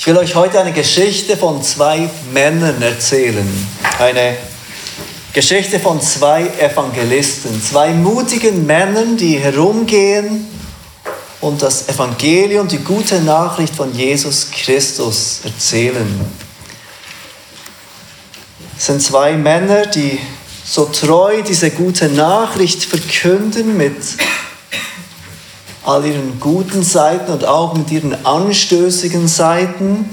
Ich will euch heute eine Geschichte von zwei Männern erzählen. Eine Geschichte von zwei Evangelisten, zwei mutigen Männern, die herumgehen und das Evangelium, die gute Nachricht von Jesus Christus erzählen. Es sind zwei Männer, die so treu diese gute Nachricht verkünden mit all ihren guten Seiten und auch mit ihren anstößigen Seiten,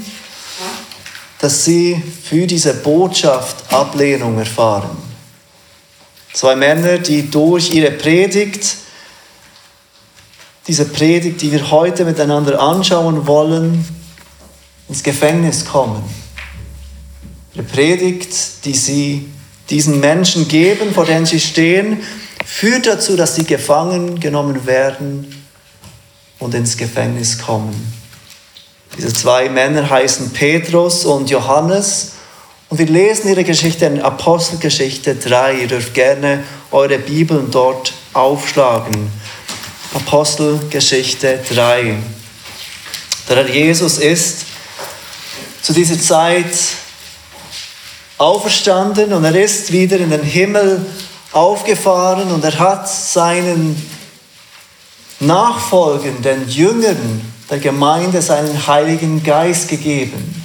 dass sie für diese Botschaft Ablehnung erfahren. Zwei Männer, die durch ihre Predigt, diese Predigt, die wir heute miteinander anschauen wollen, ins Gefängnis kommen. Ihre Predigt, die sie diesen Menschen geben, vor denen sie stehen, führt dazu, dass sie gefangen genommen werden und ins Gefängnis kommen. Diese zwei Männer heißen Petrus und Johannes und wir lesen ihre Geschichte in Apostelgeschichte 3. Ihr dürft gerne eure Bibeln dort aufschlagen. Apostelgeschichte 3. Der Herr Jesus ist zu dieser Zeit auferstanden und er ist wieder in den Himmel aufgefahren und er hat seinen nachfolgenden Jüngern der Gemeinde seinen Heiligen Geist gegeben.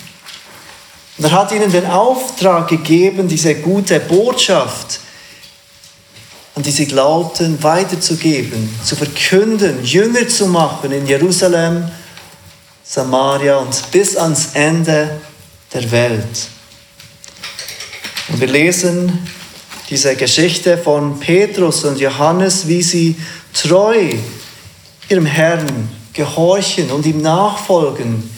Und er hat ihnen den Auftrag gegeben, diese gute Botschaft, an die sie glaubten, weiterzugeben, zu verkünden, Jünger zu machen in Jerusalem, Samaria und bis ans Ende der Welt. Und wir lesen diese Geschichte von Petrus und Johannes, wie sie treu ihrem Herrn gehorchen und ihm nachfolgen,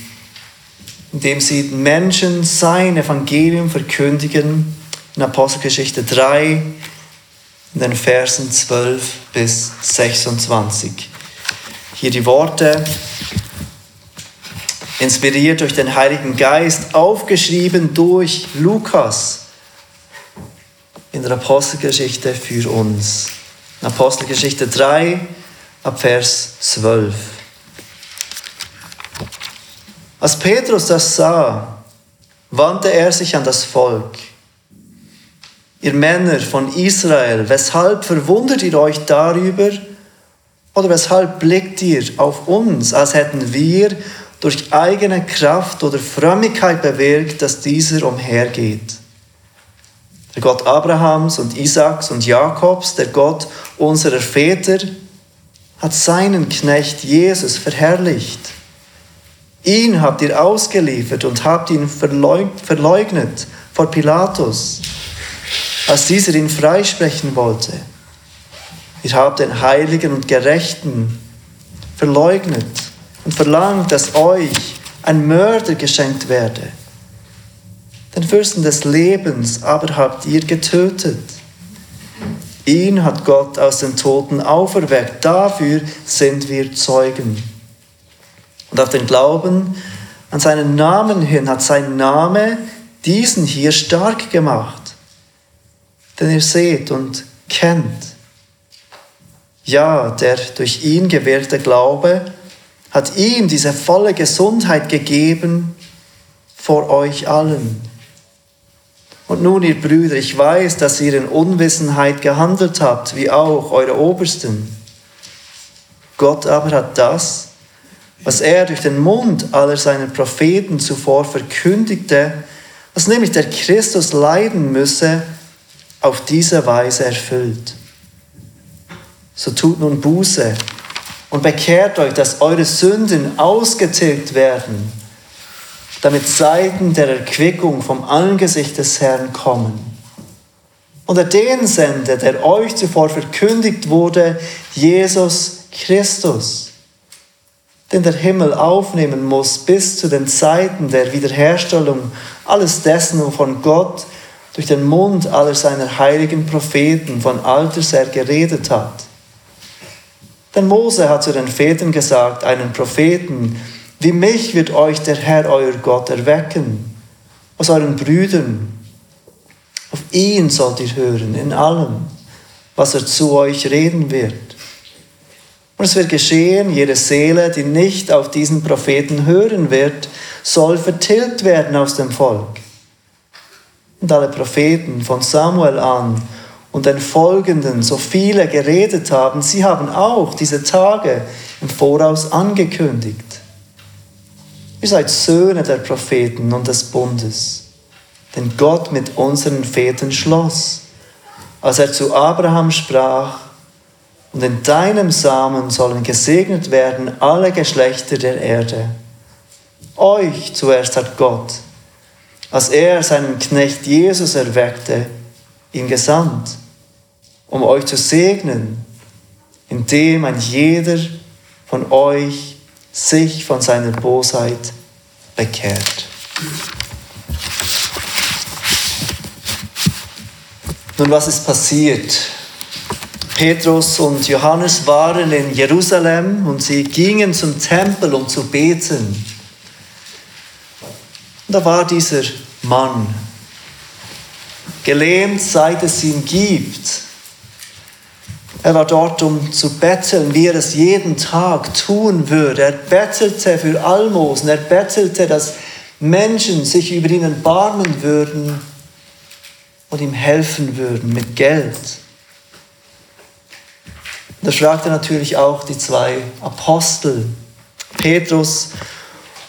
indem sie Menschen sein Evangelium verkündigen. In Apostelgeschichte 3, in den Versen 12 bis 26. Hier die Worte, inspiriert durch den Heiligen Geist, aufgeschrieben durch Lukas in der Apostelgeschichte für uns. In Apostelgeschichte 3, ab Vers 12. Als Petrus das sah, wandte er sich an das Volk. Ihr Männer von Israel, weshalb verwundert ihr euch darüber oder weshalb blickt ihr auf uns, als hätten wir durch eigene Kraft oder Frömmigkeit bewirkt, dass dieser umhergeht? Der Gott Abrahams und Isaaks und Jakobs, der Gott unserer Väter, hat seinen Knecht Jesus verherrlicht. Ihn habt ihr ausgeliefert und habt ihn verleugnet vor Pilatus, als dieser ihn freisprechen wollte. Ihr habt den Heiligen und Gerechten verleugnet und verlangt, dass euch ein Mörder geschenkt werde. Den Fürsten des Lebens aber habt ihr getötet Ihn hat Gott aus den Toten auferweckt. Dafür sind wir Zeugen. Und auf den Glauben an seinen Namen hin hat sein Name diesen hier stark gemacht, den ihr seht und kennt. Ja, der durch ihn gewährte Glaube hat ihm diese volle Gesundheit gegeben vor euch allen. Und nun, ihr Brüder, ich weiß, dass ihr in Unwissenheit gehandelt habt, wie auch eure Obersten. Gott aber hat das, was er durch den Mund aller seiner Propheten zuvor verkündigte, dass nämlich der Christus leiden müsse, auf diese Weise erfüllt. So tut nun Buße und bekehrt euch, dass eure Sünden ausgetilgt werden damit Zeiten der Erquickung vom Angesicht des Herrn kommen. Und er den sende, der euch zuvor verkündigt wurde, Jesus Christus, den der Himmel aufnehmen muss bis zu den Zeiten der Wiederherstellung alles dessen, wovon Gott durch den Mund aller seiner heiligen Propheten von alters her geredet hat. Denn Mose hat zu den Vätern gesagt, einen Propheten, wie mich wird euch der Herr, euer Gott, erwecken aus euren Brüdern. Auf ihn sollt ihr hören in allem, was er zu euch reden wird. Und es wird geschehen, jede Seele, die nicht auf diesen Propheten hören wird, soll vertilgt werden aus dem Volk. Und alle Propheten von Samuel an und den folgenden, so viele geredet haben, sie haben auch diese Tage im Voraus angekündigt. Ihr seid Söhne der Propheten und des Bundes, den Gott mit unseren Vätern schloss, als er zu Abraham sprach, und in deinem Samen sollen gesegnet werden alle Geschlechter der Erde. Euch zuerst hat Gott, als er seinen Knecht Jesus erweckte, ihn gesandt, um euch zu segnen, indem ein jeder von euch sich von seiner Bosheit bekehrt. Nun, was ist passiert? Petrus und Johannes waren in Jerusalem und sie gingen zum Tempel, um zu beten. Und da war dieser Mann, gelähmt, seit es ihn gibt. Er war dort, um zu betteln, wie er es jeden Tag tun würde. Er bettelte für Almosen, er bettelte, dass Menschen sich über ihn erbarmen würden und ihm helfen würden mit Geld. Da fragte natürlich auch die zwei Apostel, Petrus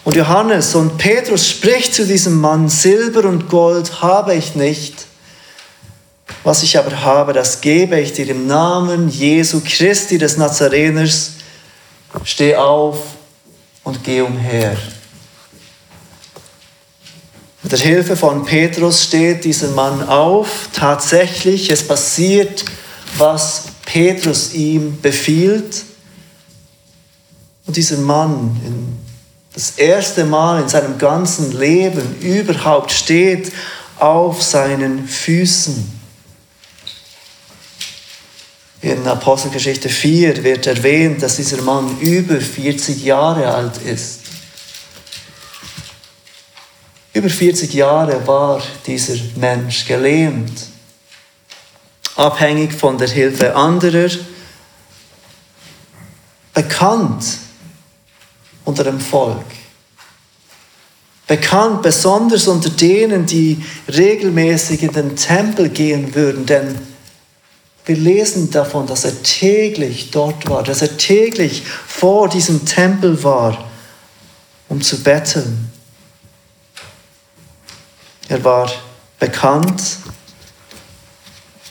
und Johannes. Und Petrus spricht zu diesem Mann, Silber und Gold habe ich nicht. Was ich aber habe, das gebe ich dir im Namen Jesu Christi des Nazareners. Steh auf und geh umher. Mit der Hilfe von Petrus steht dieser Mann auf. Tatsächlich, es passiert, was Petrus ihm befiehlt. Und dieser Mann das erste Mal in seinem ganzen Leben überhaupt steht auf seinen Füßen. In Apostelgeschichte 4 wird erwähnt, dass dieser Mann über 40 Jahre alt ist. Über 40 Jahre war dieser Mensch gelähmt abhängig von der Hilfe anderer, bekannt unter dem Volk. Bekannt besonders unter denen, die regelmäßig in den Tempel gehen würden, denn wir lesen davon, dass er täglich dort war, dass er täglich vor diesem Tempel war, um zu betteln. Er war bekannt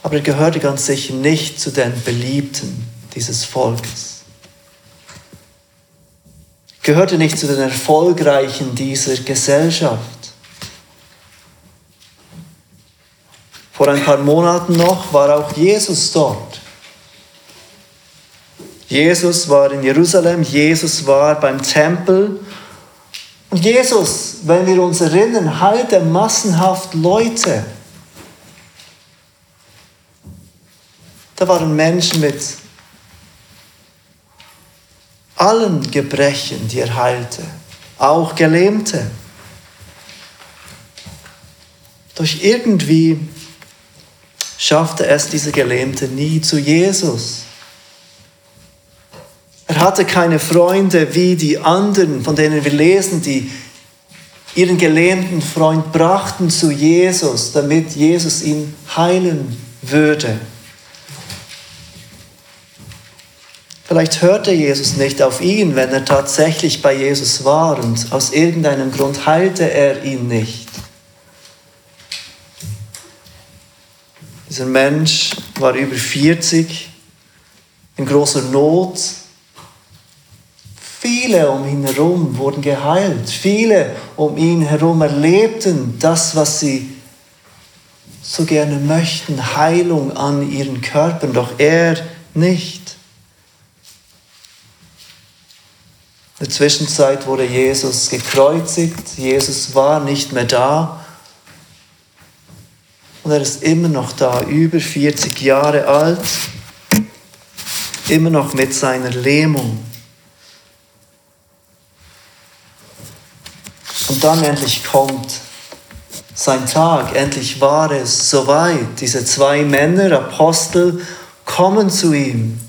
aber er gehörte ganz sicher nicht zu den Beliebten dieses Volkes. Gehörte nicht zu den Erfolgreichen dieser Gesellschaft. Vor ein paar Monaten noch war auch Jesus dort. Jesus war in Jerusalem, Jesus war beim Tempel. Und Jesus, wenn wir uns erinnern, heilte massenhaft Leute. Da waren Menschen mit allen Gebrechen, die er heilte, auch Gelähmte. Durch irgendwie schaffte es dieser Gelähmte nie zu Jesus. Er hatte keine Freunde wie die anderen, von denen wir lesen, die ihren gelähmten Freund brachten zu Jesus, damit Jesus ihn heilen würde. Vielleicht hörte Jesus nicht auf ihn, wenn er tatsächlich bei Jesus war und aus irgendeinem Grund heilte er ihn nicht. Dieser Mensch war über 40, in großer Not. Viele um ihn herum wurden geheilt. Viele um ihn herum erlebten das, was sie so gerne möchten, Heilung an ihren Körpern, doch er nicht. In der Zwischenzeit wurde Jesus gekreuzigt, Jesus war nicht mehr da und er ist immer noch da, über 40 Jahre alt, immer noch mit seiner Lähmung. Und dann endlich kommt sein Tag, endlich war es soweit. Diese zwei Männer, Apostel, kommen zu ihm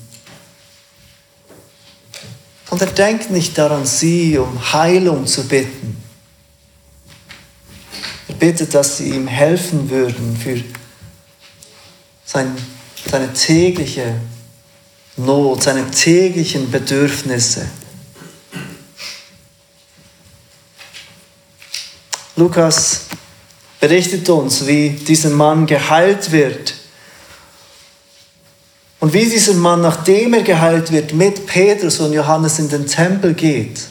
Und er denkt nicht daran, sie um Heilung zu bitten. Er bittet, dass sie ihm helfen würden für sein, seine tägliche Not, seine täglichen Bedürfnisse. Lukas berichtet uns, wie dieser Mann geheilt wird. Und wie dieser Mann, nachdem er geheilt wird, mit Petrus und Johannes in den Tempel geht.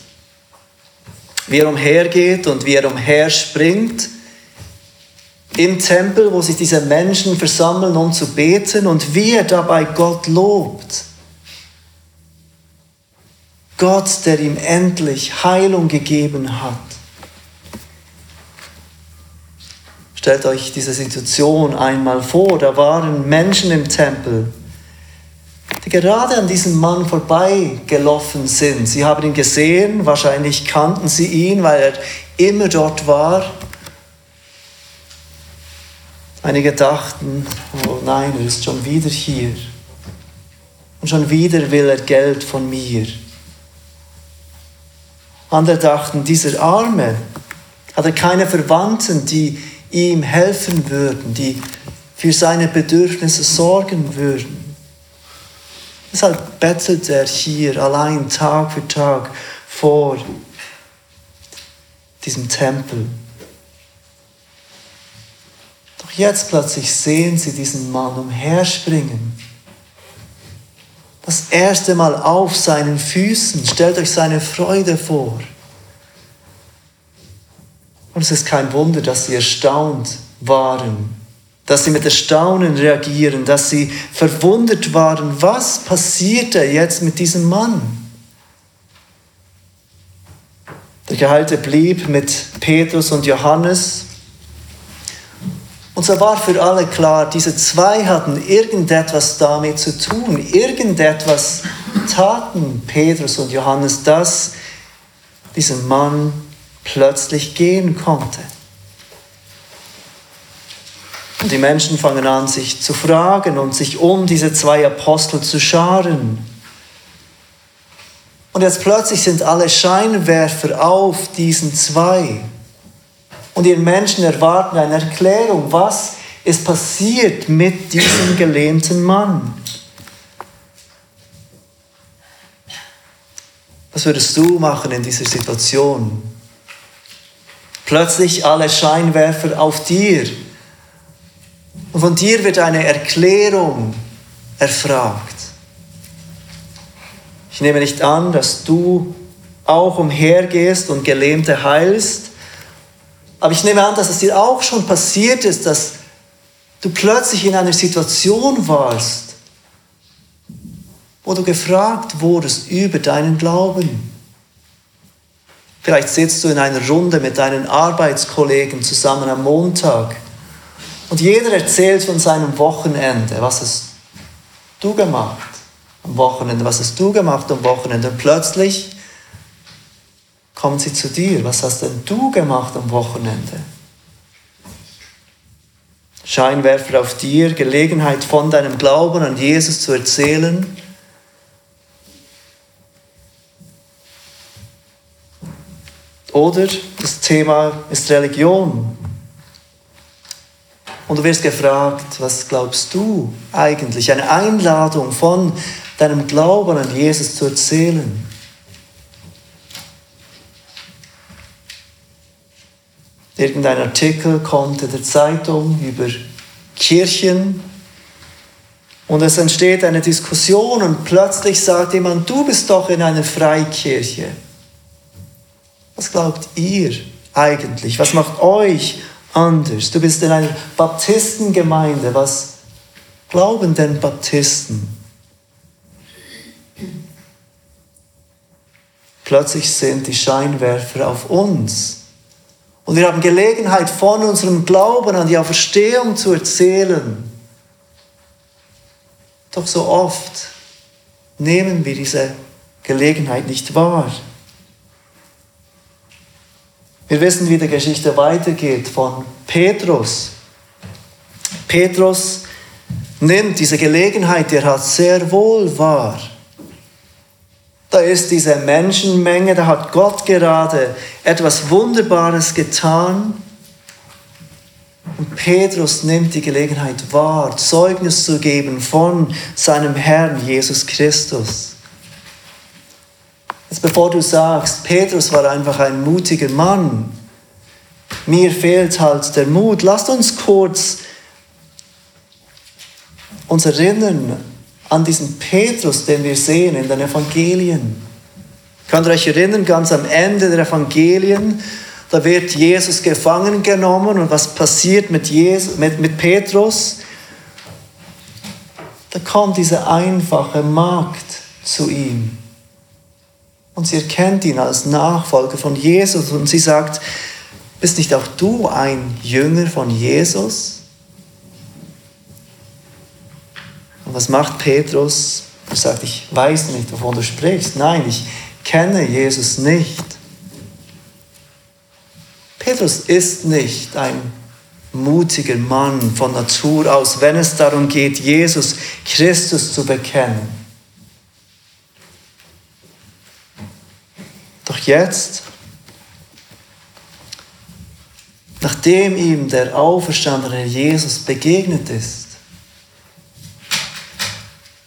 Wie er umhergeht und wie er umherspringt im Tempel, wo sich diese Menschen versammeln, um zu beten und wie er dabei Gott lobt. Gott, der ihm endlich Heilung gegeben hat. Stellt euch diese Situation einmal vor. Da waren Menschen im Tempel, die gerade an diesem Mann vorbeigelaufen sind. Sie haben ihn gesehen, wahrscheinlich kannten sie ihn, weil er immer dort war. Einige dachten, oh nein, er ist schon wieder hier. Und schon wieder will er Geld von mir. Andere dachten, dieser Arme, hat keine Verwandten, die ihm helfen würden, die für seine Bedürfnisse sorgen würden. Deshalb bettelt er hier allein Tag für Tag vor diesem Tempel. Jetzt plötzlich sehen sie diesen Mann umherspringen. Das erste Mal auf seinen Füßen. Stellt euch seine Freude vor. Und es ist kein Wunder, dass sie erstaunt waren, dass sie mit Erstaunen reagieren, dass sie verwundert waren, was passierte jetzt mit diesem Mann? Der Geheilte blieb mit Petrus und Johannes. Und so war für alle klar, diese zwei hatten irgendetwas damit zu tun, irgendetwas taten Petrus und Johannes, dass dieser Mann plötzlich gehen konnte. Und die Menschen fangen an, sich zu fragen und sich um diese zwei Apostel zu scharen. Und jetzt plötzlich sind alle Scheinwerfer auf diesen zwei. Und die Menschen erwarten eine Erklärung, was ist passiert mit diesem gelähmten Mann. Was würdest du machen in dieser Situation? Plötzlich alle Scheinwerfer auf dir. Und von dir wird eine Erklärung erfragt. Ich nehme nicht an, dass du auch umhergehst und Gelähmte heilst, aber ich nehme an, dass es dir auch schon passiert ist, dass du plötzlich in einer Situation warst, wo du gefragt wurdest über deinen Glauben. Vielleicht sitzt du in einer Runde mit deinen Arbeitskollegen zusammen am Montag und jeder erzählt von seinem Wochenende. Was hast du gemacht am Wochenende? Was hast du gemacht am Wochenende? Und plötzlich kommen sie zu dir. Was hast denn du gemacht am Wochenende? Scheinwerfer auf dir, Gelegenheit von deinem Glauben an Jesus zu erzählen. Oder das Thema ist Religion. Und du wirst gefragt, was glaubst du eigentlich? Eine Einladung von deinem Glauben an Jesus zu erzählen. Irgendein Artikel kommt in der Zeitung über Kirchen und es entsteht eine Diskussion und plötzlich sagt jemand, du bist doch in einer Freikirche. Was glaubt ihr eigentlich? Was macht euch anders? Du bist in einer Baptistengemeinde. Was glauben denn Baptisten? Plötzlich sind die Scheinwerfer auf uns. Und wir haben Gelegenheit, von unserem Glauben an die Auferstehung zu erzählen. Doch so oft nehmen wir diese Gelegenheit nicht wahr. Wir wissen, wie die Geschichte weitergeht von Petrus. Petrus nimmt diese Gelegenheit, die er hat, sehr wohl wahr. Da ist diese Menschenmenge, da hat Gott gerade etwas Wunderbares getan. Und Petrus nimmt die Gelegenheit wahr, Zeugnis zu geben von seinem Herrn Jesus Christus. Jetzt bevor du sagst, Petrus war einfach ein mutiger Mann, mir fehlt halt der Mut, lasst uns kurz uns erinnern an diesen Petrus, den wir sehen in den Evangelien. Könnt ihr euch erinnern, ganz am Ende der Evangelien, da wird Jesus gefangen genommen und was passiert mit, Jesus, mit, mit Petrus? Da kommt diese einfache Magd zu ihm und sie erkennt ihn als Nachfolger von Jesus und sie sagt, bist nicht auch du ein Jünger von Jesus? Und was macht Petrus? Er sagt, ich weiß nicht, wovon du sprichst. Nein, ich kenne Jesus nicht. Petrus ist nicht ein mutiger Mann von Natur aus, wenn es darum geht, Jesus Christus zu bekennen. Doch jetzt, nachdem ihm der auferstandene Jesus begegnet ist,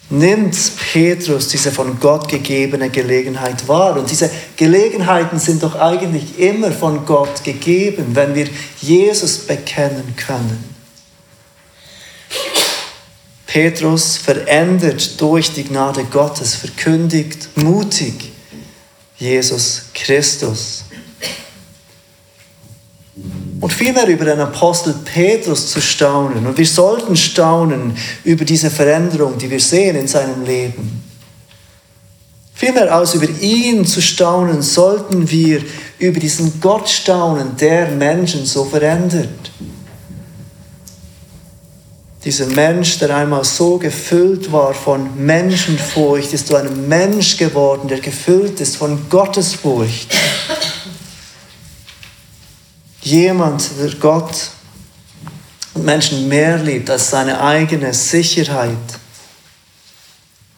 nimmt Petrus diese von Gott gegebene Gelegenheit wahr. Und diese Gelegenheiten sind doch eigentlich immer von Gott gegeben, wenn wir Jesus bekennen können. Petrus verändert durch die Gnade Gottes, verkündigt mutig Jesus Christus und vielmehr über den Apostel Petrus zu staunen. Und wir sollten staunen über diese Veränderung, die wir sehen in seinem Leben. Vielmehr als über ihn zu staunen, sollten wir über diesen Gott staunen, der Menschen so verändert. Dieser Mensch, der einmal so gefüllt war von Menschenfurcht, ist zu einem Mensch geworden, der gefüllt ist von Gottesfurcht. Jemand, der Gott und Menschen mehr liebt als seine eigene Sicherheit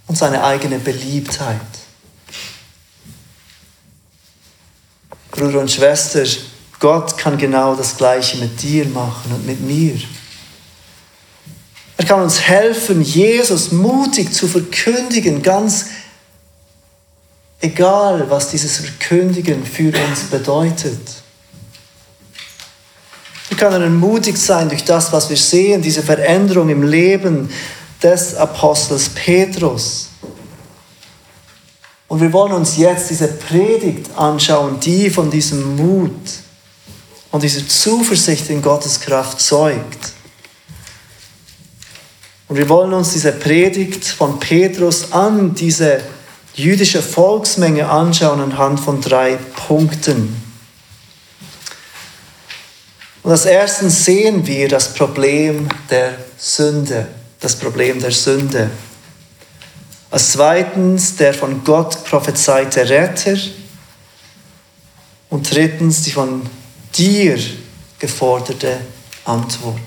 und seine eigene Beliebtheit. Bruder und Schwester, Gott kann genau das Gleiche mit dir machen und mit mir. Er kann uns helfen, Jesus mutig zu verkündigen, ganz egal, was dieses Verkündigen für uns bedeutet. Wir können mutig sein durch das, was wir sehen, diese Veränderung im Leben des Apostels Petrus. Und wir wollen uns jetzt diese Predigt anschauen, die von diesem Mut und dieser Zuversicht in Gottes Kraft zeugt. Und wir wollen uns diese Predigt von Petrus an diese jüdische Volksmenge anschauen anhand von drei Punkten. Und als erstens sehen wir das Problem der Sünde. Das Problem der Sünde. Als zweitens der von Gott prophezeite Retter. Und drittens die von dir geforderte Antwort.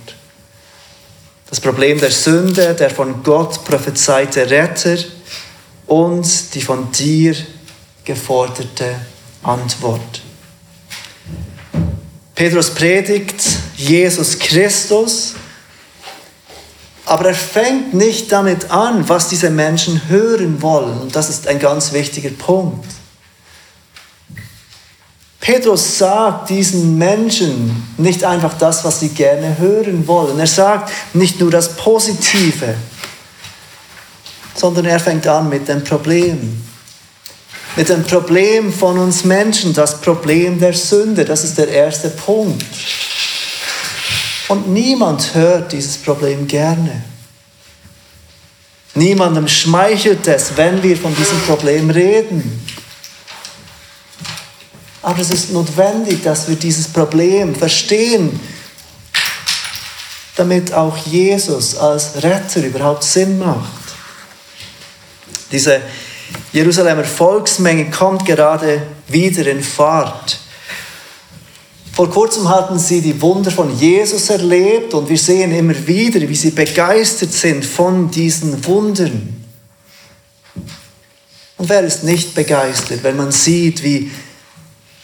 Das Problem der Sünde, der von Gott prophezeite Retter und die von dir geforderte Antwort. Petrus predigt Jesus Christus, aber er fängt nicht damit an, was diese Menschen hören wollen. Und das ist ein ganz wichtiger Punkt. Petrus sagt diesen Menschen nicht einfach das, was sie gerne hören wollen. Er sagt nicht nur das Positive, sondern er fängt an mit dem Problem mit dem Problem von uns Menschen, das Problem der Sünde. Das ist der erste Punkt. Und niemand hört dieses Problem gerne. Niemandem schmeichelt es, wenn wir von diesem Problem reden. Aber es ist notwendig, dass wir dieses Problem verstehen, damit auch Jesus als Retter überhaupt Sinn macht. Diese Jerusalemer Volksmenge kommt gerade wieder in Fahrt. Vor kurzem hatten sie die Wunder von Jesus erlebt und wir sehen immer wieder, wie sie begeistert sind von diesen Wundern. Und wer ist nicht begeistert, wenn man sieht, wie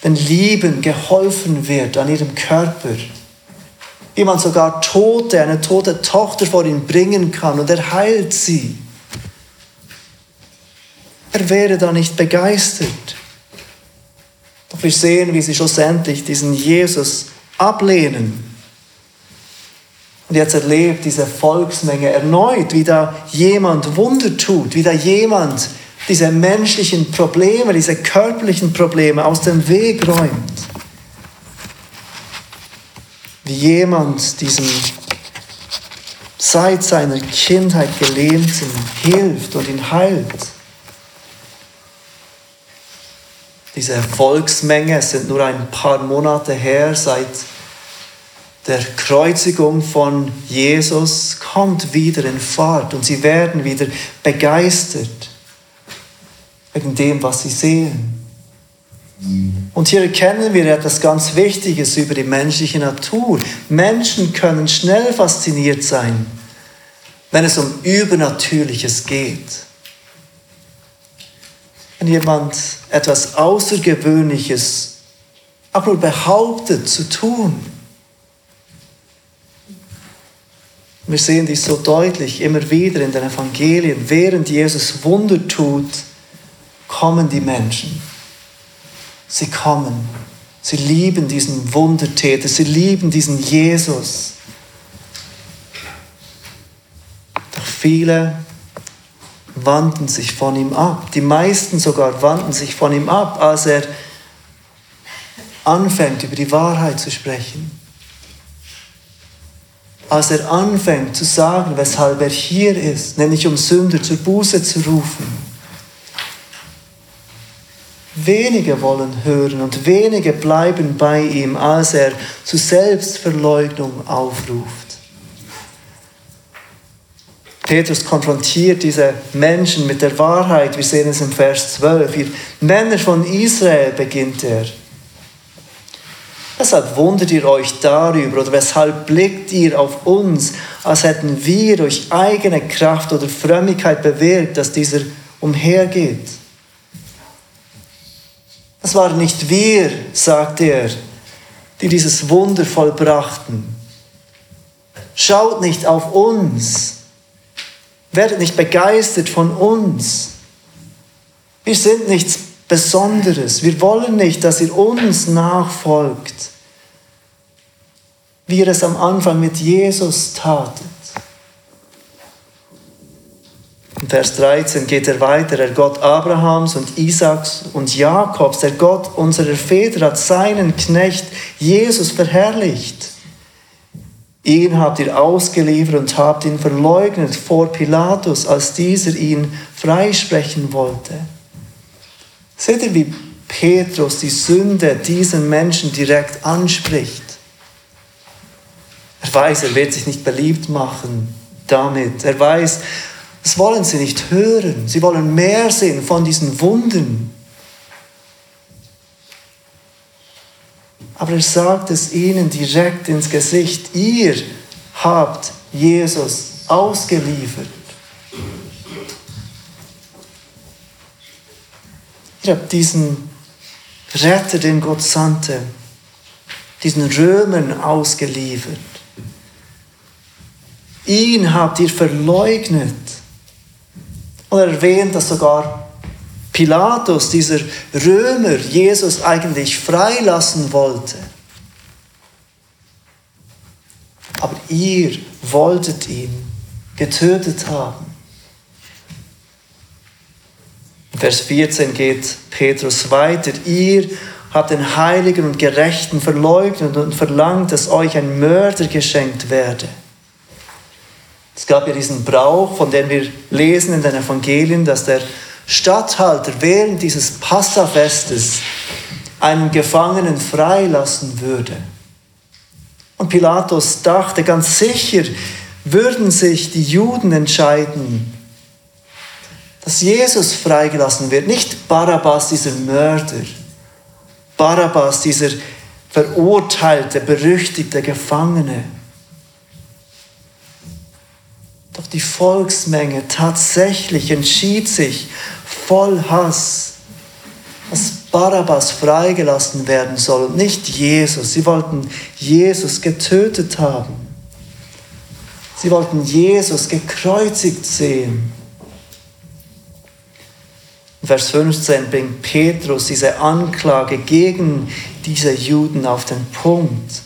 den Lieben geholfen wird an ihrem Körper, wie man sogar Tote, eine tote Tochter vor ihn bringen kann und er heilt sie. Er wäre da nicht begeistert. Doch wir sehen, wie sie schlussendlich diesen Jesus ablehnen. Und jetzt erlebt diese Volksmenge erneut, wie da jemand Wunder tut, wie da jemand diese menschlichen Probleme, diese körperlichen Probleme aus dem Weg räumt. Wie jemand diesem seit seiner Kindheit Gelähmten hilft und ihn heilt. Diese Volksmenge, es sind nur ein paar Monate her, seit der Kreuzigung von Jesus, kommt wieder in Fahrt und sie werden wieder begeistert wegen dem, was sie sehen. Und hier erkennen wir etwas ganz Wichtiges über die menschliche Natur. Menschen können schnell fasziniert sein, wenn es um Übernatürliches geht. Wenn jemand etwas Außergewöhnliches nur behauptet zu tun. Wir sehen dies so deutlich immer wieder in den Evangelien. Während Jesus Wunder tut, kommen die Menschen. Sie kommen. Sie lieben diesen Wundertäter. Sie lieben diesen Jesus. Doch viele wandten sich von ihm ab. Die meisten sogar wandten sich von ihm ab, als er anfängt, über die Wahrheit zu sprechen. Als er anfängt zu sagen, weshalb er hier ist, nämlich um Sünder zur Buße zu rufen. Wenige wollen hören und wenige bleiben bei ihm, als er zu Selbstverleugnung aufruft. Petrus konfrontiert diese Menschen mit der Wahrheit. Wir sehen es im Vers 12. Ihr Männer von Israel beginnt er. Weshalb wundert ihr euch darüber oder weshalb blickt ihr auf uns, als hätten wir durch eigene Kraft oder Frömmigkeit bewirkt, dass dieser umhergeht? Es waren nicht wir, sagt er, die dieses Wunder vollbrachten. Schaut nicht auf uns, Werdet nicht begeistert von uns. Wir sind nichts Besonderes. Wir wollen nicht, dass ihr uns nachfolgt, wie ihr es am Anfang mit Jesus tatet. In Vers 13 geht er weiter. Der Gott Abrahams und Isaaks und Jakobs, der Gott unserer Väter, hat seinen Knecht Jesus verherrlicht Ihn habt ihr ausgeliefert und habt ihn verleugnet vor Pilatus, als dieser ihn freisprechen wollte. Seht ihr, wie Petrus die Sünde diesen Menschen direkt anspricht? Er weiß, er wird sich nicht beliebt machen damit. Er weiß, das wollen sie nicht hören. Sie wollen mehr sehen von diesen Wunden. Aber er sagt es ihnen direkt ins Gesicht. Ihr habt Jesus ausgeliefert. Ihr habt diesen Retter, den Gott sandte, diesen Römern ausgeliefert. Ihn habt ihr verleugnet. Und er erwähnt das sogar Pilatus, dieser Römer, Jesus eigentlich freilassen wollte. Aber ihr wolltet ihn getötet haben. Vers 14 geht Petrus weiter. Ihr habt den Heiligen und Gerechten verleugnet und verlangt, dass euch ein Mörder geschenkt werde. Es gab ja diesen Brauch, von dem wir lesen in den Evangelien, dass der Statthalter während dieses Passafestes einen Gefangenen freilassen würde. Und Pilatus dachte ganz sicher, würden sich die Juden entscheiden, dass Jesus freigelassen wird, nicht Barabbas, dieser Mörder, Barabbas, dieser verurteilte, berüchtigte Gefangene. Doch die Volksmenge tatsächlich entschied sich voll Hass, dass Barabbas freigelassen werden soll und nicht Jesus. Sie wollten Jesus getötet haben. Sie wollten Jesus gekreuzigt sehen. Vers 15 bringt Petrus diese Anklage gegen diese Juden auf den Punkt.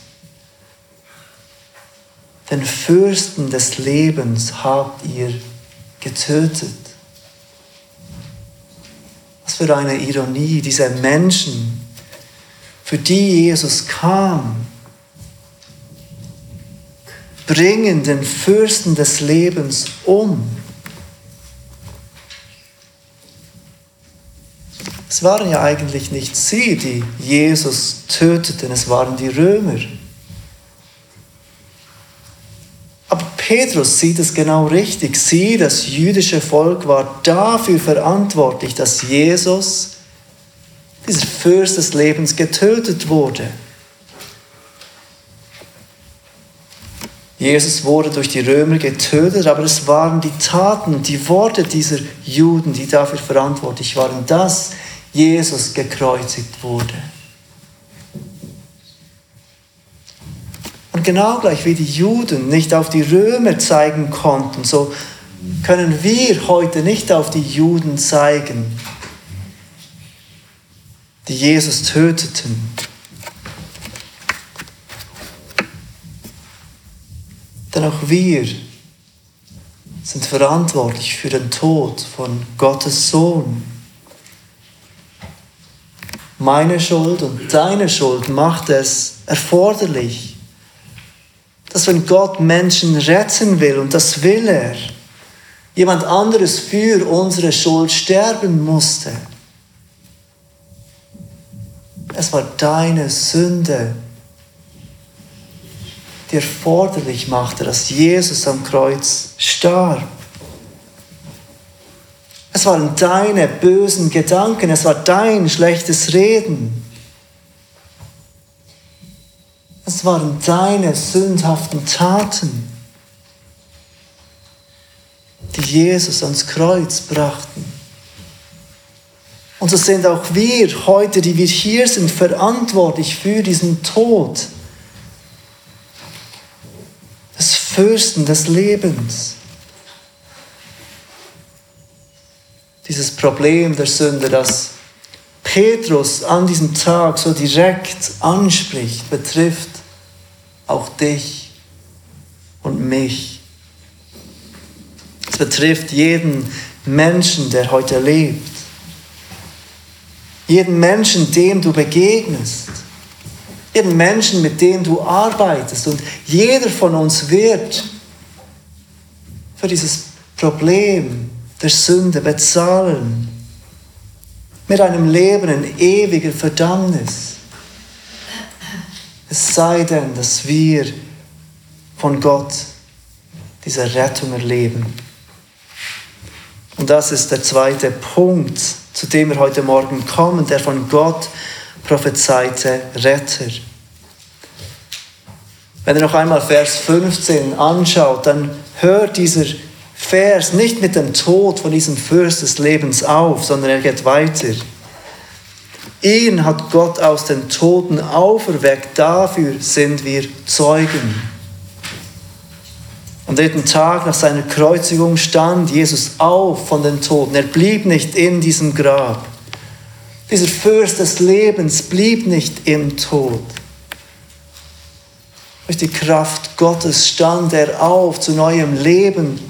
Den Fürsten des Lebens habt ihr getötet. Was für eine Ironie, diese Menschen, für die Jesus kam, bringen den Fürsten des Lebens um. Es waren ja eigentlich nicht sie, die Jesus töteten, es waren die Römer. Aber Petrus sieht es genau richtig. Sie, das jüdische Volk, war dafür verantwortlich, dass Jesus, dieser Fürst des Lebens, getötet wurde. Jesus wurde durch die Römer getötet, aber es waren die Taten, die Worte dieser Juden, die dafür verantwortlich waren, dass Jesus gekreuzigt wurde. Und genau gleich wie die Juden nicht auf die Römer zeigen konnten, so können wir heute nicht auf die Juden zeigen, die Jesus töteten. Denn auch wir sind verantwortlich für den Tod von Gottes Sohn. Meine Schuld und deine Schuld macht es erforderlich, dass wenn Gott Menschen retten will, und das will er, jemand anderes für unsere Schuld sterben musste. Es war deine Sünde, die erforderlich machte, dass Jesus am Kreuz starb. Es waren deine bösen Gedanken, es war dein schlechtes Reden. Es waren deine sündhaften Taten, die Jesus ans Kreuz brachten. Und so sind auch wir heute, die wir hier sind, verantwortlich für diesen Tod des Fürsten des Lebens. dieses Problem der Sünde, das Petrus an diesem Tag so direkt anspricht, betrifft auch dich und mich. Es betrifft jeden Menschen, der heute lebt. Jeden Menschen, dem du begegnest. Jeden Menschen, mit dem du arbeitest. Und jeder von uns wird für dieses Problem der Sünde bezahlen. Mit einem Leben in ewiger Verdammnis. Es sei denn, dass wir von Gott diese Rettung erleben. Und das ist der zweite Punkt, zu dem wir heute Morgen kommen, der von Gott prophezeite Retter. Wenn ihr noch einmal Vers 15 anschaut, dann hört dieser Vers nicht mit dem Tod von diesem Fürst des Lebens auf, sondern er geht weiter. Ihn hat Gott aus den Toten auferweckt, dafür sind wir Zeugen. Am dritten Tag nach seiner Kreuzigung stand Jesus auf von den Toten. Er blieb nicht in diesem Grab. Dieser Fürst des Lebens blieb nicht im Tod. Durch die Kraft Gottes stand er auf zu neuem Leben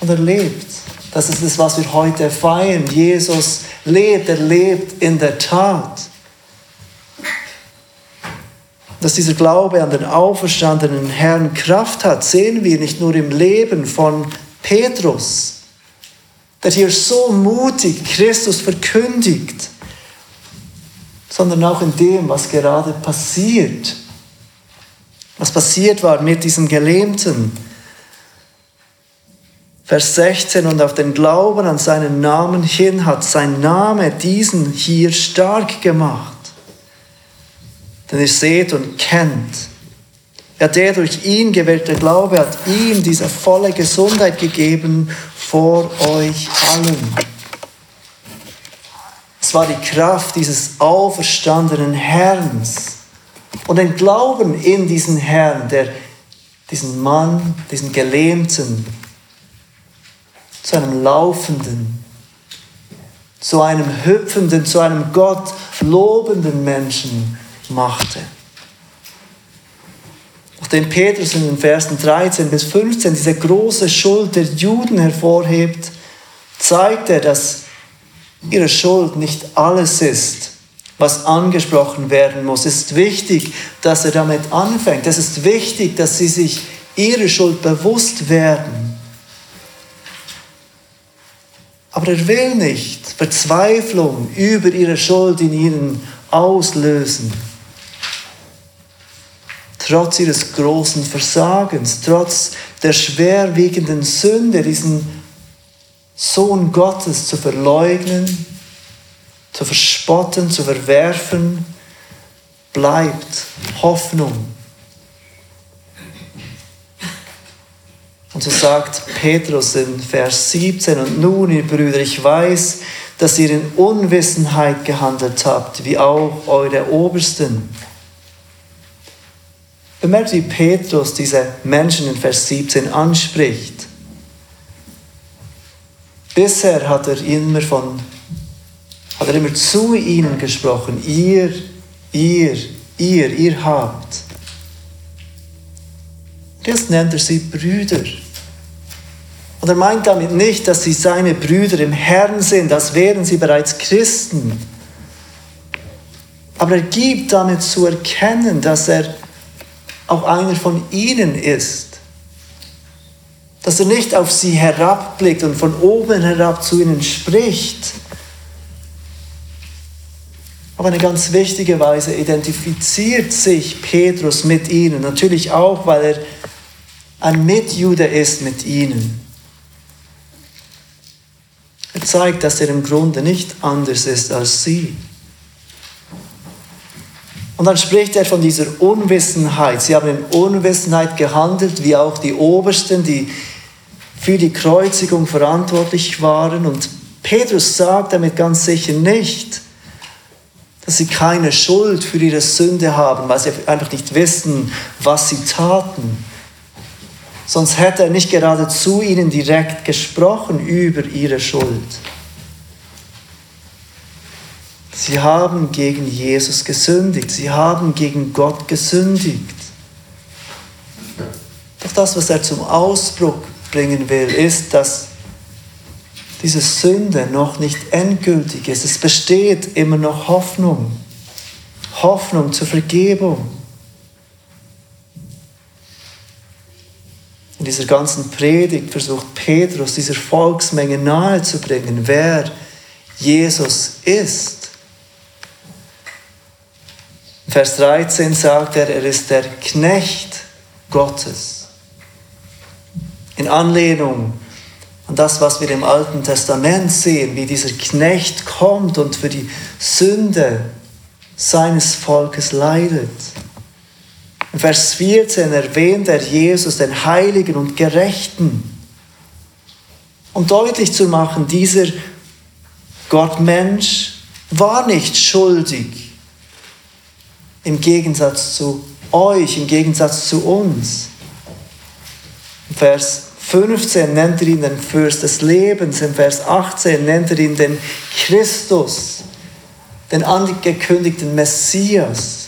und er lebt. Das ist es, was wir heute feiern. Jesus lebt, er lebt in der Tat. Dass dieser Glaube an den auferstandenen Herrn Kraft hat, sehen wir nicht nur im Leben von Petrus, der hier so mutig Christus verkündigt, sondern auch in dem, was gerade passiert. Was passiert war mit diesem Gelähmten, Vers 16, und auf den Glauben an seinen Namen hin hat sein Name diesen hier stark gemacht. Denn ihr seht und kennt, ja, der durch ihn gewählte Glaube hat ihm diese volle Gesundheit gegeben vor euch allen. Es war die Kraft dieses auferstandenen Herrn und den Glauben in diesen Herrn, der diesen Mann, diesen Gelähmten zu einem laufenden, zu einem hüpfenden, zu einem Gott lobenden Menschen machte. Nachdem Petrus in den Versen 13 bis 15 diese große Schuld der Juden hervorhebt, zeigt er, dass ihre Schuld nicht alles ist, was angesprochen werden muss. Es ist wichtig, dass er damit anfängt. Es ist wichtig, dass sie sich ihre Schuld bewusst werden. Aber er will nicht Verzweiflung über ihre Schuld in ihnen auslösen. Trotz ihres großen Versagens, trotz der schwerwiegenden Sünde, diesen Sohn Gottes zu verleugnen, zu verspotten, zu verwerfen, bleibt Hoffnung. Und so sagt Petrus in Vers 17, und nun, ihr Brüder, ich weiß, dass ihr in Unwissenheit gehandelt habt, wie auch eure Obersten. Bemerkt, wie Petrus diese Menschen in Vers 17 anspricht. Bisher hat er immer von, hat er immer zu ihnen gesprochen. Ihr, ihr, ihr, ihr habt. Jetzt nennt er sie Brüder. Und er meint damit nicht, dass sie seine Brüder im Herrn sind, als wären sie bereits Christen. Aber er gibt damit zu erkennen, dass er auch einer von ihnen ist dass er nicht auf sie herabblickt und von oben herab zu ihnen spricht. Aber eine ganz wichtige Weise identifiziert sich Petrus mit ihnen, natürlich auch, weil er ein Mitjude ist mit ihnen. Zeigt, dass er im Grunde nicht anders ist als sie. Und dann spricht er von dieser Unwissenheit. Sie haben in Unwissenheit gehandelt, wie auch die Obersten, die für die Kreuzigung verantwortlich waren. Und Petrus sagt damit ganz sicher nicht, dass sie keine Schuld für ihre Sünde haben, weil sie einfach nicht wissen, was sie taten. Sonst hätte er nicht gerade zu ihnen direkt gesprochen über ihre Schuld. Sie haben gegen Jesus gesündigt. Sie haben gegen Gott gesündigt. Doch das, was er zum Ausdruck bringen will, ist, dass diese Sünde noch nicht endgültig ist. Es besteht immer noch Hoffnung. Hoffnung zur Vergebung. In dieser ganzen Predigt versucht Petrus dieser Volksmenge nahezubringen, wer Jesus ist. Vers 13 sagt er, er ist der Knecht Gottes in Anlehnung an das, was wir im Alten Testament sehen, wie dieser Knecht kommt und für die Sünde seines Volkes leidet. In Vers 14 erwähnt er Jesus, den Heiligen und Gerechten, um deutlich zu machen, dieser Gottmensch war nicht schuldig, im Gegensatz zu euch, im Gegensatz zu uns. Vers 15 nennt er ihn den Fürst des Lebens, im Vers 18 nennt er ihn den Christus, den angekündigten Messias.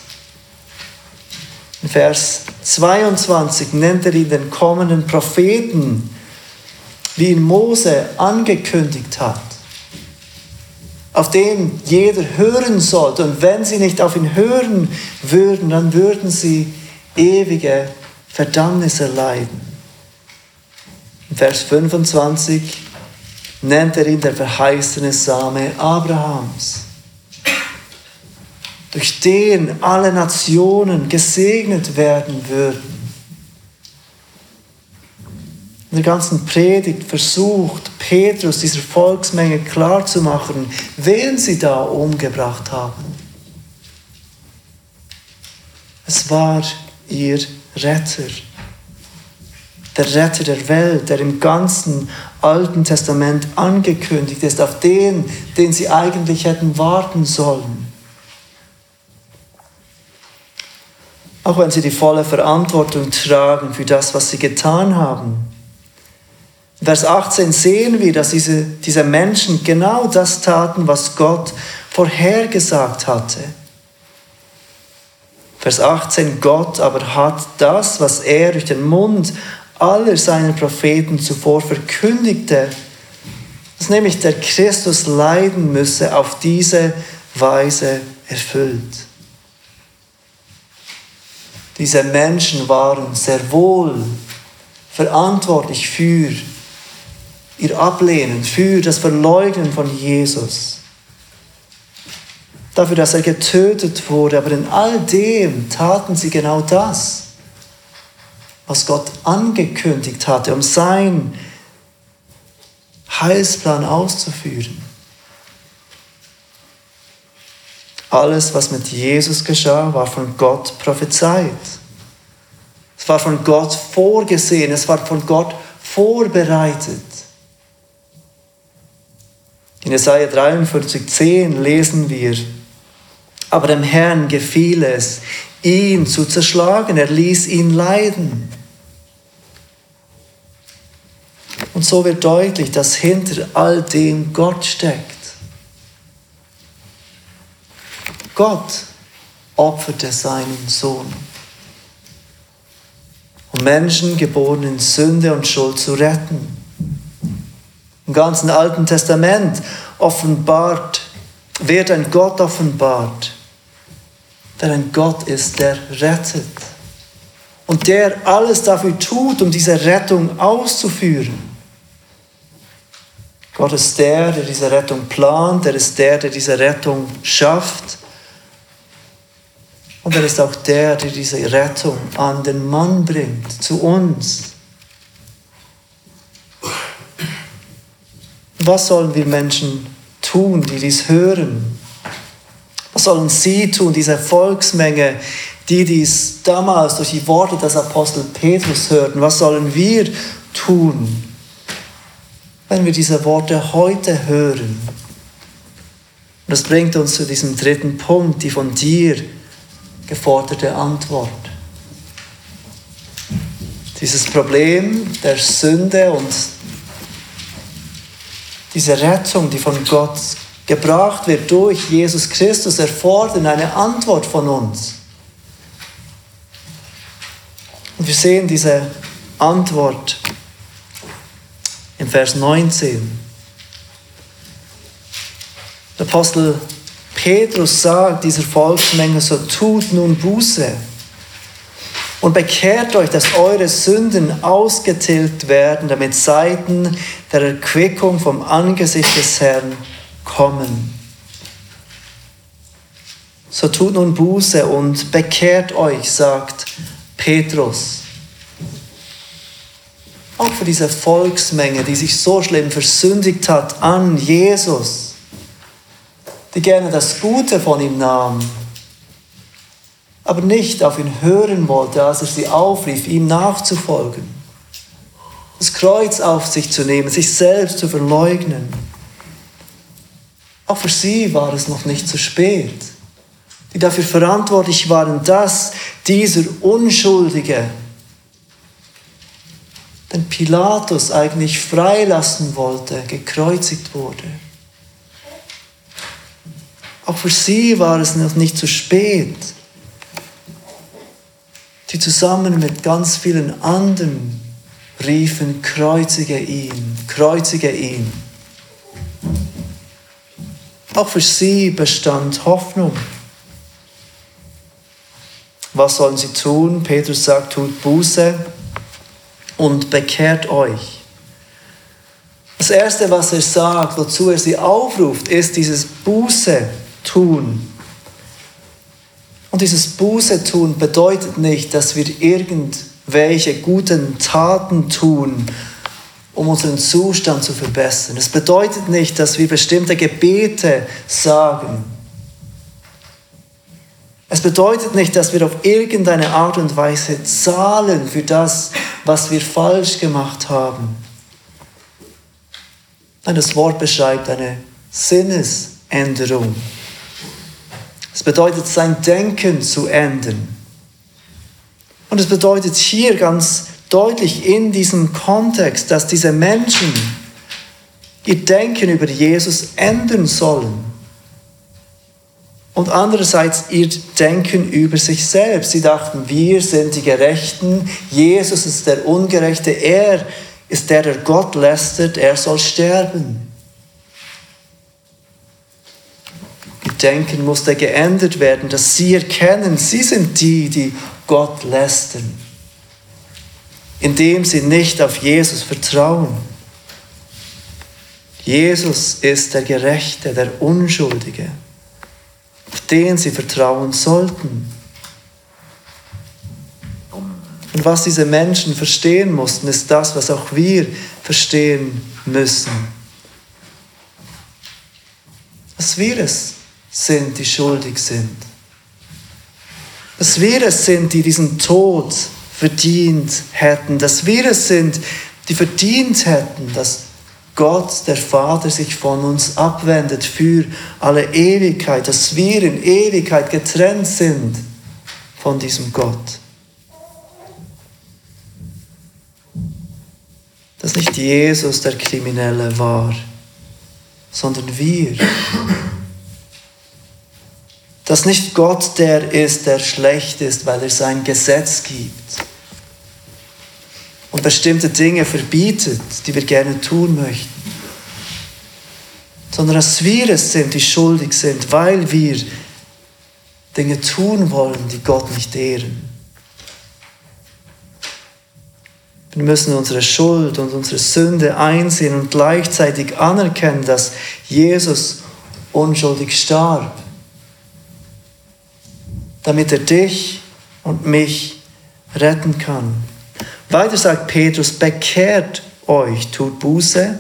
In Vers 22 nennt er ihn den kommenden Propheten, wie ihn Mose angekündigt hat, auf den jeder hören sollte. Und wenn sie nicht auf ihn hören würden, dann würden sie ewige Verdammnis erleiden. Vers 25 nennt er ihn der verheißene Same Abrahams, durch den alle Nationen gesegnet werden würden. In der ganzen Predigt versucht Petrus dieser Volksmenge klarzumachen, wen sie da umgebracht haben. Es war ihr Retter der Retter der Welt, der im Ganzen Alten Testament angekündigt ist, auf den, den sie eigentlich hätten warten sollen. Auch wenn sie die volle Verantwortung tragen für das, was sie getan haben. Vers 18 sehen wir, dass diese, diese Menschen genau das taten, was Gott vorhergesagt hatte. Vers 18, Gott aber hat das, was er durch den Mund aller seiner Propheten zuvor verkündigte, dass nämlich der Christus leiden müsse, auf diese Weise erfüllt. Diese Menschen waren sehr wohl verantwortlich für ihr Ablehnen, für das Verleugnen von Jesus. Dafür, dass er getötet wurde. Aber in all dem taten sie genau das, was Gott angekündigt hatte, um seinen Heilsplan auszuführen. Alles, was mit Jesus geschah, war von Gott prophezeit. Es war von Gott vorgesehen, es war von Gott vorbereitet. In Jesaja 43,10 lesen wir, aber dem Herrn gefiel es, ihn zu zerschlagen, er ließ ihn leiden. Und so wird deutlich, dass hinter all dem Gott steckt. Gott opferte seinen Sohn, um Menschen geboren in Sünde und Schuld zu retten. Im ganzen Alten Testament offenbart, wird ein Gott offenbart, der ein Gott ist, der rettet und der alles dafür tut, um diese Rettung auszuführen. Gott ist der, der diese Rettung plant, er ist der, der diese Rettung schafft und er ist auch der, der diese Rettung an den Mann bringt, zu uns. Was sollen wir Menschen tun, die dies hören? Was sollen sie tun, diese Volksmenge, die dies damals durch die Worte des Apostel Petrus hörten? Was sollen wir tun, wenn wir diese Worte heute hören? Das bringt uns zu diesem dritten Punkt, die von dir geforderte Antwort. Dieses Problem der Sünde und diese Rettung, die von Gott gebracht wird durch Jesus Christus, erfordern eine Antwort von uns. Und wir sehen diese Antwort im Vers 19. Der Apostel Petrus sagt dieser Volksmenge, so tut nun Buße und bekehrt euch, dass eure Sünden ausgetilgt werden, damit Seiten der Erquickung vom Angesicht des Herrn kommen. So tut nun Buße und bekehrt euch, sagt Petrus. Auch für diese Volksmenge, die sich so schlimm versündigt hat an Jesus die gerne das Gute von ihm nahm, aber nicht auf ihn hören wollte, als er sie aufrief, ihm nachzufolgen. Das Kreuz auf sich zu nehmen, sich selbst zu verleugnen. Auch für sie war es noch nicht zu spät, die dafür verantwortlich waren, dass dieser Unschuldige, den Pilatus eigentlich freilassen wollte, gekreuzigt wurde. Auch für sie war es noch nicht zu spät, die zusammen mit ganz vielen anderen riefen, kreuzige ihn, kreuzige ihn. Auch für sie bestand Hoffnung. Was sollen sie tun? Petrus sagt, tut Buße und bekehrt euch. Das Erste, was er sagt, wozu er sie aufruft, ist dieses Buße tun. Und dieses Buße tun bedeutet nicht, dass wir irgendwelche guten Taten tun, um unseren Zustand zu verbessern. Es bedeutet nicht, dass wir bestimmte Gebete sagen. Es bedeutet nicht, dass wir auf irgendeine Art und Weise zahlen für das, was wir falsch gemacht haben. Nein, das Wort beschreibt eine Sinnesänderung. Es bedeutet, sein Denken zu ändern. Und es bedeutet hier ganz deutlich in diesem Kontext, dass diese Menschen ihr Denken über Jesus ändern sollen. Und andererseits ihr Denken über sich selbst. Sie dachten, wir sind die Gerechten, Jesus ist der Ungerechte, er ist der, der Gott lästert, er soll sterben. Denken musste geändert werden, dass sie erkennen, sie sind die, die Gott lästern, indem sie nicht auf Jesus vertrauen. Jesus ist der Gerechte, der Unschuldige, auf den sie vertrauen sollten. Und was diese Menschen verstehen mussten, ist das, was auch wir verstehen müssen. Dass wir es sind, die schuldig sind. Dass wir es sind, die diesen Tod verdient hätten. Dass wir es sind, die verdient hätten, dass Gott, der Vater, sich von uns abwendet für alle Ewigkeit. Dass wir in Ewigkeit getrennt sind von diesem Gott. Dass nicht Jesus der Kriminelle war, sondern wir dass nicht Gott der ist, der schlecht ist, weil er sein Gesetz gibt und bestimmte Dinge verbietet, die wir gerne tun möchten, sondern dass wir es sind, die schuldig sind, weil wir Dinge tun wollen, die Gott nicht ehren. Wir müssen unsere Schuld und unsere Sünde einsehen und gleichzeitig anerkennen, dass Jesus unschuldig starb damit er dich und mich retten kann. Weiter sagt Petrus, bekehrt euch, tut Buße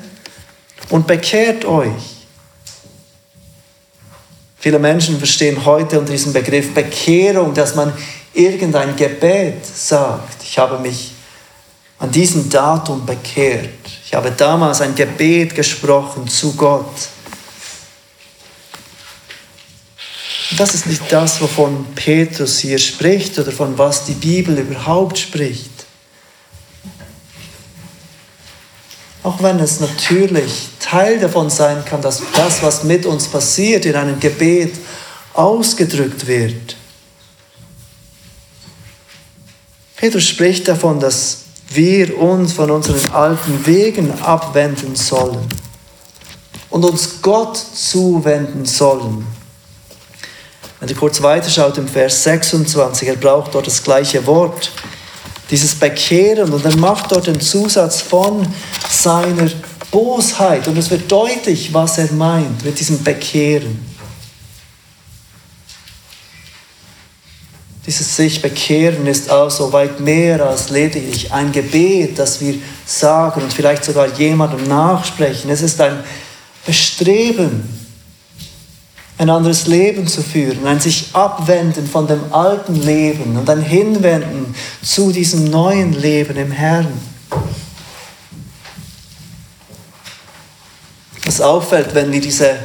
und bekehrt euch. Viele Menschen verstehen heute unter diesem Begriff Bekehrung, dass man irgendein Gebet sagt. Ich habe mich an diesem Datum bekehrt. Ich habe damals ein Gebet gesprochen zu Gott. Das ist nicht das, wovon Petrus hier spricht oder von was die Bibel überhaupt spricht. Auch wenn es natürlich Teil davon sein kann, dass das, was mit uns passiert, in einem Gebet ausgedrückt wird. Petrus spricht davon, dass wir uns von unseren alten Wegen abwenden sollen und uns Gott zuwenden sollen. Wenn ihr kurz weiterschaut im Vers 26, er braucht dort das gleiche Wort, dieses Bekehren und er macht dort den Zusatz von seiner Bosheit und es wird deutlich, was er meint mit diesem Bekehren. Dieses sich bekehren ist also weit mehr als lediglich ein Gebet, das wir sagen und vielleicht sogar jemandem nachsprechen. Es ist ein Bestreben, ein anderes Leben zu führen, ein sich abwenden von dem alten Leben und ein Hinwenden zu diesem neuen Leben im Herrn. Was auffällt, wenn wir diese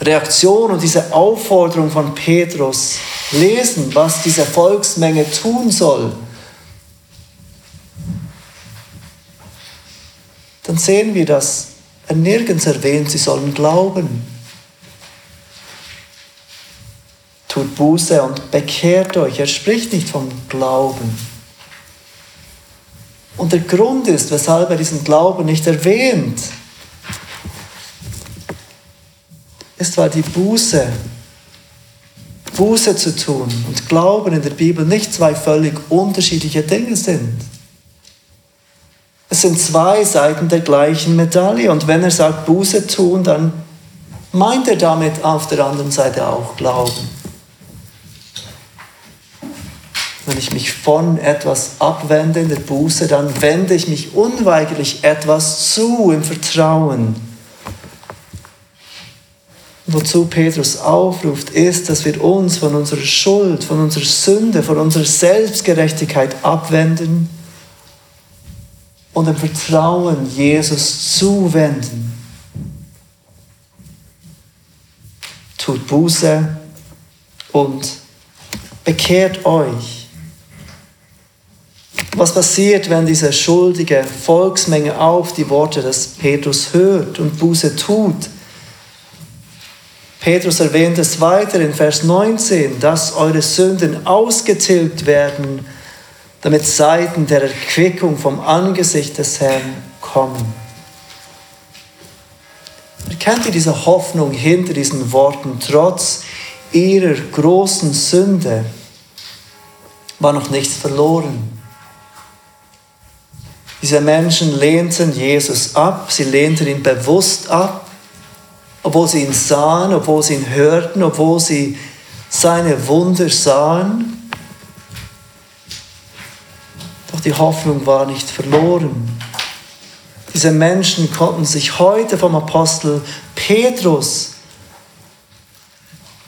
Reaktion und diese Aufforderung von Petrus lesen, was diese Volksmenge tun soll, dann sehen wir, dass er nirgends erwähnt, sie sollen glauben. Tut Buße und bekehrt euch. Er spricht nicht vom Glauben. Und der Grund ist, weshalb er diesen Glauben nicht erwähnt, ist, weil die Buße, Buße zu tun und Glauben in der Bibel nicht zwei völlig unterschiedliche Dinge sind. Es sind zwei Seiten der gleichen Medaille. Und wenn er sagt Buße tun, dann meint er damit auf der anderen Seite auch Glauben. Wenn ich mich von etwas abwende in der Buße, dann wende ich mich unweigerlich etwas zu im Vertrauen. Wozu Petrus aufruft, ist, dass wir uns von unserer Schuld, von unserer Sünde, von unserer Selbstgerechtigkeit abwenden und im Vertrauen Jesus zuwenden. Tut Buße und bekehrt euch. Was passiert, wenn diese schuldige Volksmenge auf die Worte des Petrus hört und Buße tut? Petrus erwähnt es weiter in Vers 19, dass eure Sünden ausgetilgt werden, damit Zeiten der Erquickung vom Angesicht des Herrn kommen. Erkennt ihr diese Hoffnung hinter diesen Worten? Trotz ihrer großen Sünde war noch nichts verloren. Diese Menschen lehnten Jesus ab, sie lehnten ihn bewusst ab, obwohl sie ihn sahen, obwohl sie ihn hörten, obwohl sie seine Wunder sahen. Doch die Hoffnung war nicht verloren. Diese Menschen konnten sich heute vom Apostel Petrus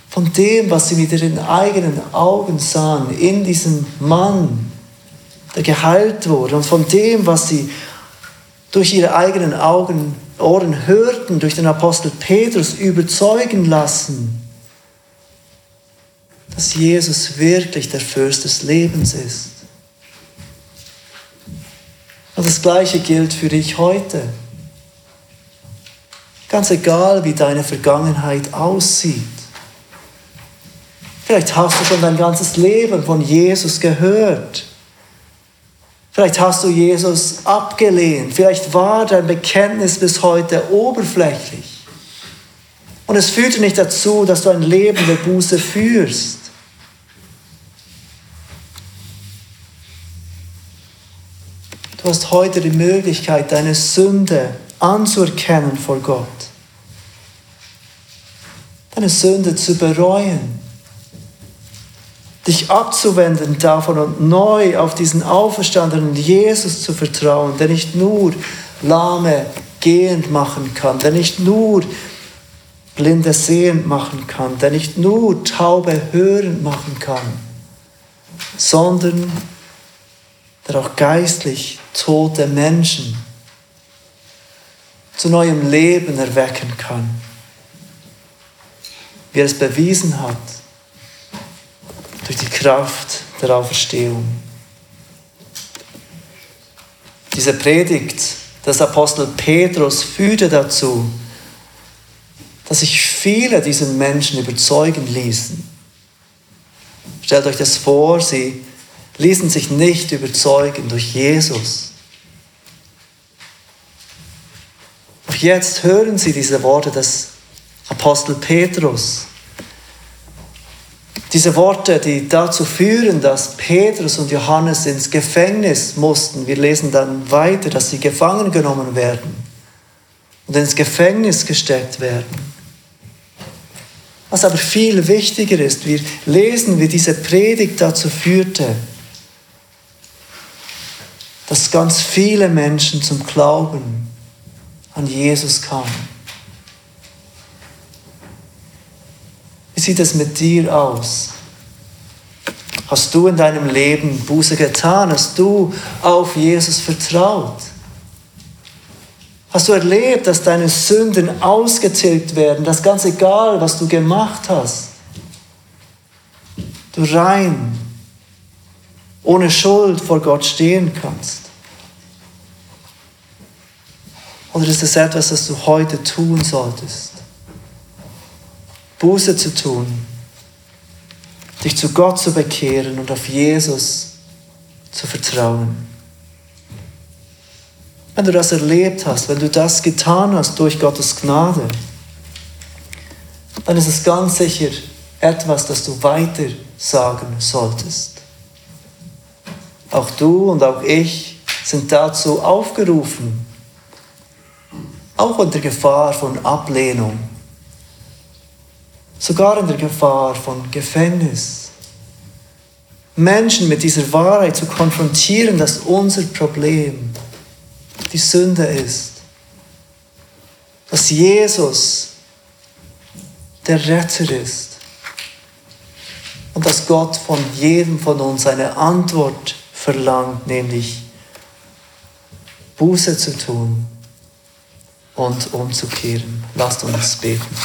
von dem, was sie mit ihren eigenen Augen sahen, in diesem Mann, geheilt wurde, und von dem, was sie durch ihre eigenen Augen Ohren hörten, durch den Apostel Petrus überzeugen lassen, dass Jesus wirklich der Fürst des Lebens ist. Und das Gleiche gilt für dich heute. Ganz egal, wie deine Vergangenheit aussieht. Vielleicht hast du schon dein ganzes Leben von Jesus gehört. Vielleicht hast du Jesus abgelehnt. Vielleicht war dein Bekenntnis bis heute oberflächlich. Und es führte nicht dazu, dass du ein Leben der Buße führst. Du hast heute die Möglichkeit, deine Sünde anzuerkennen vor Gott. Deine Sünde zu bereuen dich abzuwenden davon und neu auf diesen auferstandenen Jesus zu vertrauen, der nicht nur Lahme gehend machen kann, der nicht nur Blinde sehend machen kann, der nicht nur Taube hörend machen kann, sondern der auch geistlich tote Menschen zu neuem Leben erwecken kann, wie er es bewiesen hat durch die Kraft der Auferstehung. Diese Predigt des Apostel Petrus führte dazu, dass sich viele dieser Menschen überzeugen ließen. Stellt euch das vor, sie ließen sich nicht überzeugen durch Jesus. Doch jetzt hören sie diese Worte des Apostel Petrus. Diese Worte, die dazu führen, dass Petrus und Johannes ins Gefängnis mussten. Wir lesen dann weiter, dass sie gefangen genommen werden und ins Gefängnis gesteckt werden. Was aber viel wichtiger ist, wir lesen, wie diese Predigt dazu führte, dass ganz viele Menschen zum Glauben an Jesus kamen. Sieht es mit dir aus? Hast du in deinem Leben Buße getan? Hast du auf Jesus vertraut? Hast du erlebt, dass deine Sünden ausgetilgt werden, dass ganz egal, was du gemacht hast, du rein, ohne Schuld vor Gott stehen kannst? Oder ist es etwas, das du heute tun solltest? Buße zu tun, dich zu Gott zu bekehren und auf Jesus zu vertrauen. Wenn du das erlebt hast, wenn du das getan hast durch Gottes Gnade, dann ist es ganz sicher etwas, das du weiter sagen solltest. Auch du und auch ich sind dazu aufgerufen, auch unter Gefahr von Ablehnung sogar in der Gefahr von Gefängnis. Menschen mit dieser Wahrheit zu konfrontieren, dass unser Problem die Sünde ist. Dass Jesus der Retter ist. Und dass Gott von jedem von uns eine Antwort verlangt, nämlich Buße zu tun und umzukehren. Lasst uns beten.